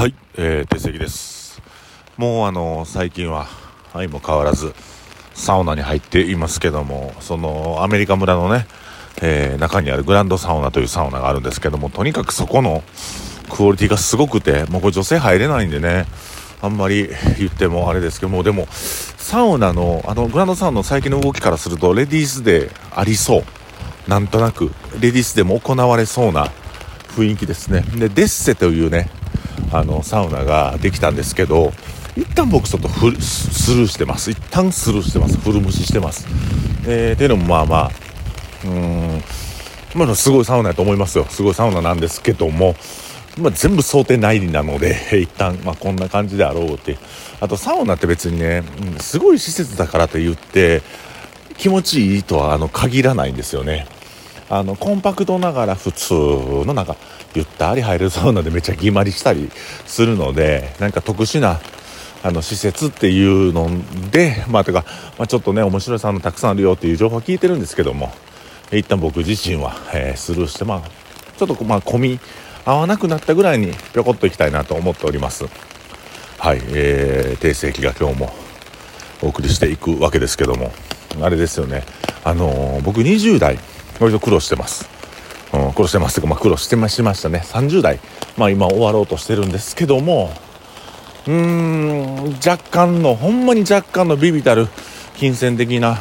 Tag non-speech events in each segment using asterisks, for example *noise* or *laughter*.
はい、えー、手席です。もうあの最近は相も変わらずサウナに入っていますけども、そのアメリカ村のね、えー中にあるグランドサウナというサウナがあるんですけども、とにかくそこのクオリティがすごくて、もうこれ女性入れないんでね、あんまり言ってもあれですけども、でもサウナの、あのグランドサウナの最近の動きからすると、レディースデーありそう。なんとなく、レディースでも行われそうな雰囲気ですね。で、デッセというね、あの、サウナができたんですけど、一旦僕ちょっとフスルーしてます。一旦スルーしてます。フル無視してます。えー、っていうのもまあまあ、うーん、まあすごいサウナやと思いますよ。すごいサウナなんですけども、まあ、全部想定内なので、一旦、まあ、こんな感じであろうって。あと、サウナって別にね、すごい施設だからと言って、気持ちいいとはあの限らないんですよね。あのコンパクトながら普通のなんかゆったり入れるサウナでめっちゃ決まりしたりするのでなんか特殊なあの施設っていうのでまあてか、まあ、ちょっとね面白いサウナたくさんあるよっていう情報は聞いてるんですけども一旦僕自身は、えースルーしてまあちょっとまあ混み合わなくなったぐらいにぴょこっと行きたいなと思っております。はい、えー、定世紀が今日もお送りしていくわけですけどもあれですよね。あのー僕20代割と苦労してます、うん、苦労してます。けど、まあ、苦労してましましたね30代まあ今終わろうとしてるんですけども。うーん若干のほんまに若干のビビたる金銭的な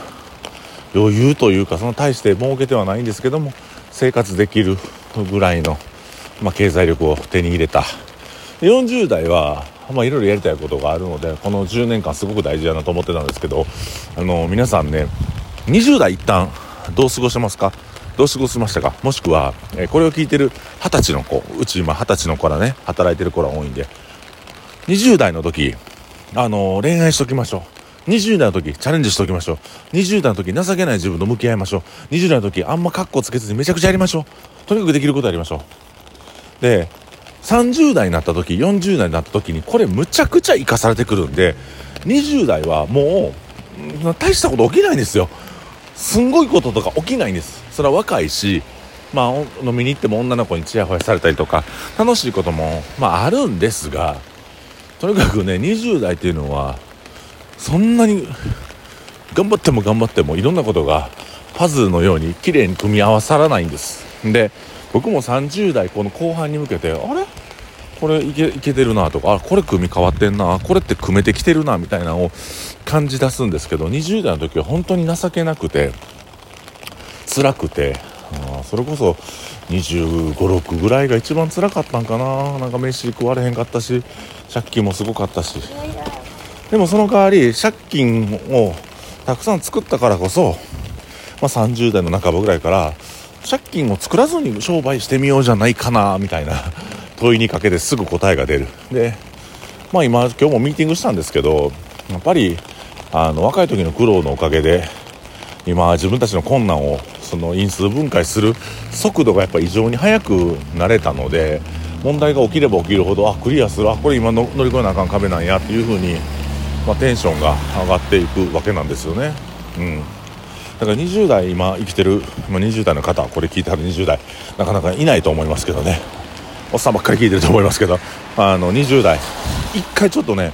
余裕というかその大して儲けてはないんですけども生活できるぐらいの、まあ、経済力を手に入れた。40代はまあいろいろやりたいことがあるのでこの10年間すごく大事だなと思ってたんですけどあの皆さんね20代一旦どう過ごしてますか？どう過ごしましたか？もしくは、えこれを聞いてる20歳の子うち今20歳の子らね働いてる子ら多いんで。20代の時あの恋愛しときましょう。20代の時チャレンジしときましょう。20代の時情けない自分と向き合いましょう。20代の時あんまカッコつけずにめちゃくちゃやりましょう。とにかくできることやりましょう。で30代になった時40代になった時にこれむちゃくちゃ生かされてくるんで20代はもう大したこと起きないんですよ。すんごいこととか起きないんです。それは若いしまあ飲みに行っても女の子にチヤホヤされたりとか楽しいこともまああるんですがとにかくね20代っていうのはそんなに頑張っても頑張ってもいろんなことがパズルのように綺麗に組み合わさらないんです。で僕も30代この後半に向けてあれ？これいけいけてるなとかあこれ組み変わってんなこれって組めてきてるなみたいなのを感じ出すんですけど20代の時は本当に情けなくて辛くて。あそれこそ2 5 6ぐらいが一番辛かったんかな。なんか飯食われへんかったし借金もすごかったし。でもその代わり借金をたくさん作ったからこそ、まあ、30代の半ばぐらいから借金を作らずに商売してみようじゃないかなみたいな問いにかけてすぐ答えが出る。でまあ今今日もミーティングしたんですけどやっぱりあの若い時の苦労のおかげで今自分たちの困難をその因数分解する速度がやっぱ異常に速くなれたので問題が起きれば起きるほどあクリアするあこれ今の乗り越えなあかん壁なんやっていう風にまあ、テンションが上がっていくわけなんですよね。うん。だから20代今生きてる、ま、20代の方これ聞いてはる20代なかなかいないと思いますけどね。おっさんばっかり聞いてると思いますけど。あの20代一回ちょっとね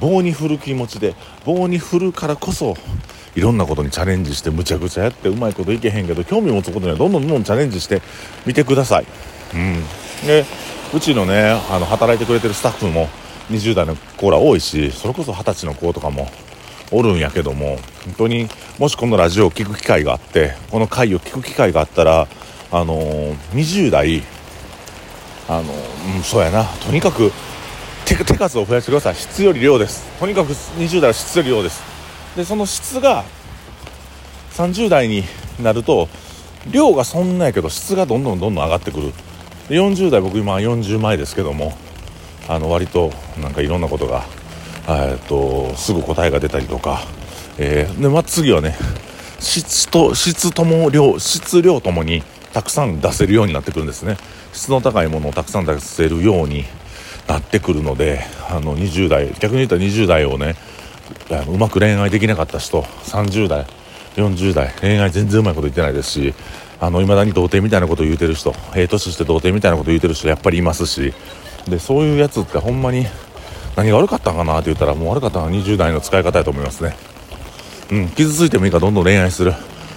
棒に振る気持ちで棒に振るからこそいろんなことにチャレンジしてむちゃくちゃやってうまいこといけへんけど興味持つことにはどんどんどんどんチャレンジしてみてください。うん、でうちのねあの働いてくれてるスタッフも20代の子ら多いしそれこそ20歳の子とかもおるんやけども本当にもしこのラジオを聴く機会があってこの回を聞く機会があったらあのー20代あのーうんそうやな。とにかく手手数を増やしてください。質より量です。とにかく20代は質より量ですでその質が30代になると量がそんなやけど質がどんどんどんどん上がってくる。40代僕今40前ですけどもあの割となんかいろんなことがえっとすぐ答えが出たりとか、えーでまあ、次はね質と質とも量質量ともにたくさん出せるようになってくるんですね。質の高いものをたくさん出せるようになってくるのであの20代逆に言ったら20代をねうまく恋愛できなかった人30代40代恋愛全然うまいこと言ってないですしあの未だに童貞みたいなことを言うてる人ええ年して童貞みたいなことを言うてる人やっぱりいますしでそういうやつってほんまに何が悪かったんかなって言ったらもう悪かったのは20代の使い方やと思いますね。うん傷ついてもいいからどんどん恋愛する。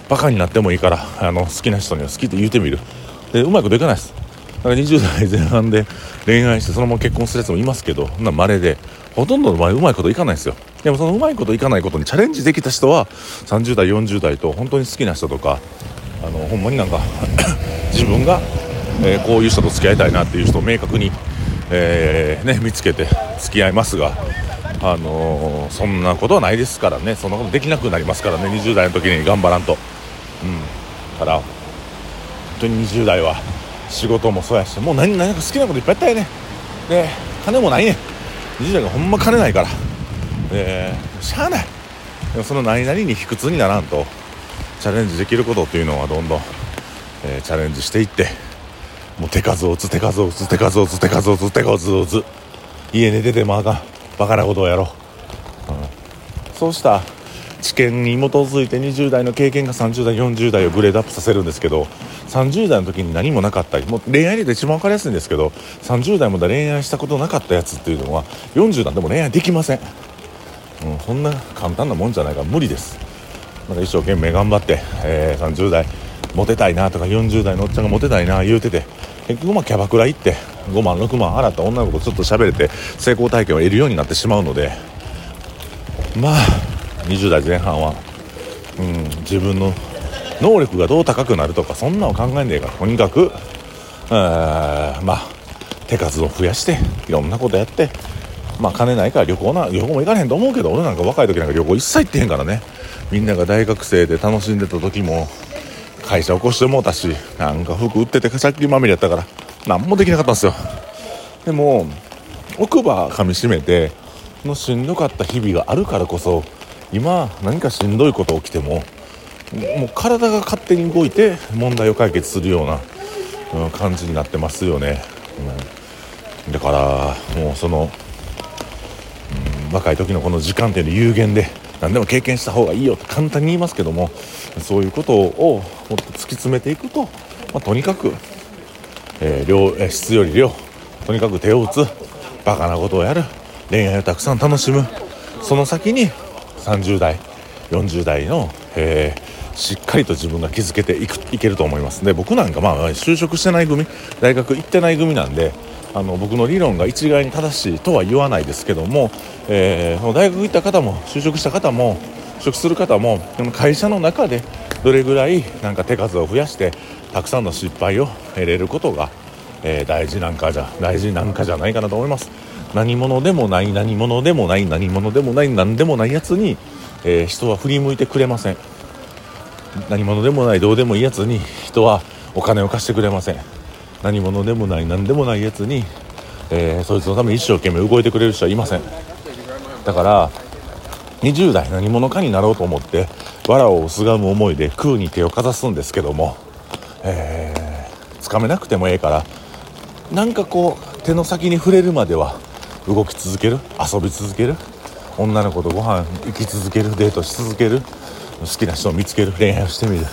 バカになってもいいからあの好きな人には好きって言ってみる。でうまいこといかないです。か20代前半で恋愛してそのまま結婚するやつもいますけどな稀でほとんどの場合うまいこといかないですよ。でもそのうまいこといかないことにチャレンジできた人は30代40代と本当に好きな人とかあのほんまになんか *coughs* 自分が、えー、こういう人と付き合いたいなっていう人を明確に、えー、ね、見つけて付き合いますがあのー、そんなことはないですからね。そんなことできなくなりますからね。20代の時に頑張らんと。うん。から本当に20代は仕事もそうやしもう何何か好きなこといっぱいやったよね。で金もないね。20代がほんま金ないから。でしゃあない。でもその何々に卑屈にならんとチャレンジできることっていうのはどんどん、えー、チャレンジしていってもう手数を打つ手数を打つ手数を打つ手数を打つ手数を打つ。家寝ててもあかん。バカなことをやろう、うん、そうした知見に基づいて20代の経験が30代40代をグレードアップさせるんですけど30代の時に何もなかった。りもう恋愛で一番分かりやすいんですけど30代まだ恋愛したことなかったやつっていうのは40代でも恋愛できません、うん、そんな簡単なもんじゃないから無理です。なんか一生懸命頑張って、えー、30代モテたいなとか40代のおっちゃんがモテたいな言うてて結局まあキャバクラ行って5万6万払った女の子とちょっと喋れて成功体験を得るようになってしまうのでまあ20代前半は、うん、自分の能力がどう高くなるとかそんなの考えねえからとにかく、まあ手数を増やしていろんなことやってまあ金ないから旅行な旅行も行かれへんと思うけど俺なんか若い時なんか旅行一切行ってへんからね。みんなが大学生で楽しんでた時も会社起こしてもうたしなんか服売ってて借金まみれやったから何もできなかったんですよ。でも奥歯噛みしめてのしんどかった日々があるからこそ今何かしんどいこと起きてももう体が勝手に動いて問題を解決するような、うん、感じになってますよね、うん、だからもうその、うん、若い時のこの時間っていうの有限で何でも経験した方がいいよって簡単に言いますけどもそういうことをもっと突き詰めていくと、まあ、とにかく、えー、量、え質より量とにかく手を打つバカなことをやる恋愛をたくさん楽しむ。その先に30代40代の、えー、しっかりと自分が築けていくいけると思います。で僕なんかまあ就職してない組大学行ってない組なんであの僕の理論が一概に正しいとは言わないですけども、えー、大学行った方も就職した方も就職する方も会社の中でどれぐらいなんか手数を増やしてたくさんの失敗を得れることが、えー、大事なんかじゃ大事なんかじゃないかなと思います。何者でもない何者でもない何者でもない何でもないやつに、えー、人は振り向いてくれません。何者でもないどうでもいいやつに人はお金を貸してくれません。何者でもない何でもないやつに、えー、そいつのために一生懸命動いてくれる人はいません。だから20代何者かになろうと思って藁をすがむ思いで空に手をかざすんですけども、えー、つかめなくてもええからなんかこう手の先に触れるまでは動き続ける？遊び続ける？女の子とご飯行き続ける？デートし続ける？好きな人を見つける恋愛をしてみる。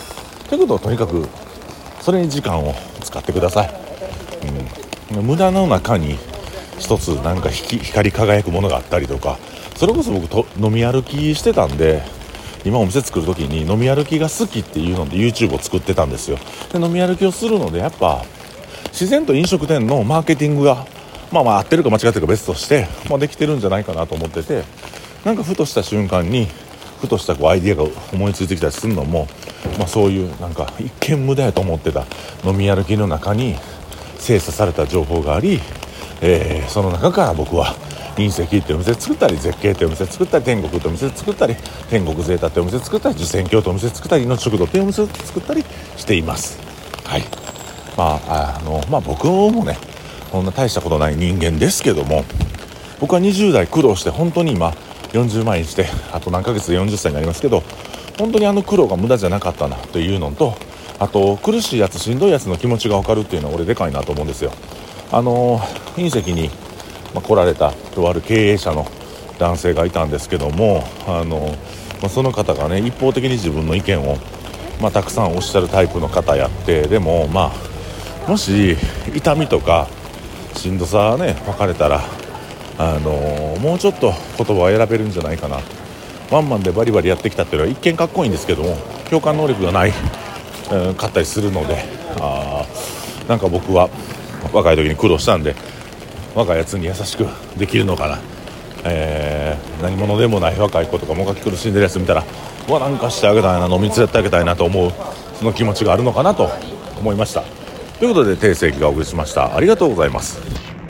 ということをとにかくそれに時間を使ってください、うん、無駄の中に一つなんか光り輝くものがあったりとかそれこそ僕と飲み歩きしてたんで今お店作る時に飲み歩きが好きっていうので YouTube を作ってたんですよ。で飲み歩きをするのでやっぱ自然と飲食店のマーケティングがまあまあ合ってるか間違ってるか別として、まあ、できてるんじゃないかなと思っててなんかふとした瞬間にふとしたこうアイデアが思いついてきたりするのも、まあ、そういうなんか一見無駄やと思ってた飲み歩きの中に精査された情報があり、えー、その中から僕は隕石ってお店作ったり絶景ってお店作ったり天国ってお店作ったり天国ゼータってお店作ったり受選教ってお店作ったり命食堂ってお店作ったりしています。はい。まああのまあ僕もねそんな大したことない人間ですけども僕は20代苦労して本当に今40万円してあと何ヶ月で40歳になりますけど本当にあの苦労が無駄じゃなかったなというのとあと苦しいやつしんどいやつの気持ちが分かるっていうのは俺でかいなと思うんですよ。あの隕石に、来られたとある経営者の男性がいたんですけどもあの、まその方がね一方的に自分の意見を、またくさんおっしゃるタイプの方やってでもまあもし痛みとかしんどさね別れたらあのもうちょっと言葉を選べるんじゃないかなと。ワンマンでバリバリやってきたっていうのは一見かっこいいんですけども共感能力がない、*laughs* うん、かったりするのであなんか僕は若い時に苦労したんで若いやつに優しくできるのかな、えー、何者でもない若い子とかもがき苦しんでるやつ見たらわなんかしてあげたいな飲み連れてあげたいなと思うその気持ちがあるのかなと思いました。ということで定世紀がお送りしました。ありがとうございます。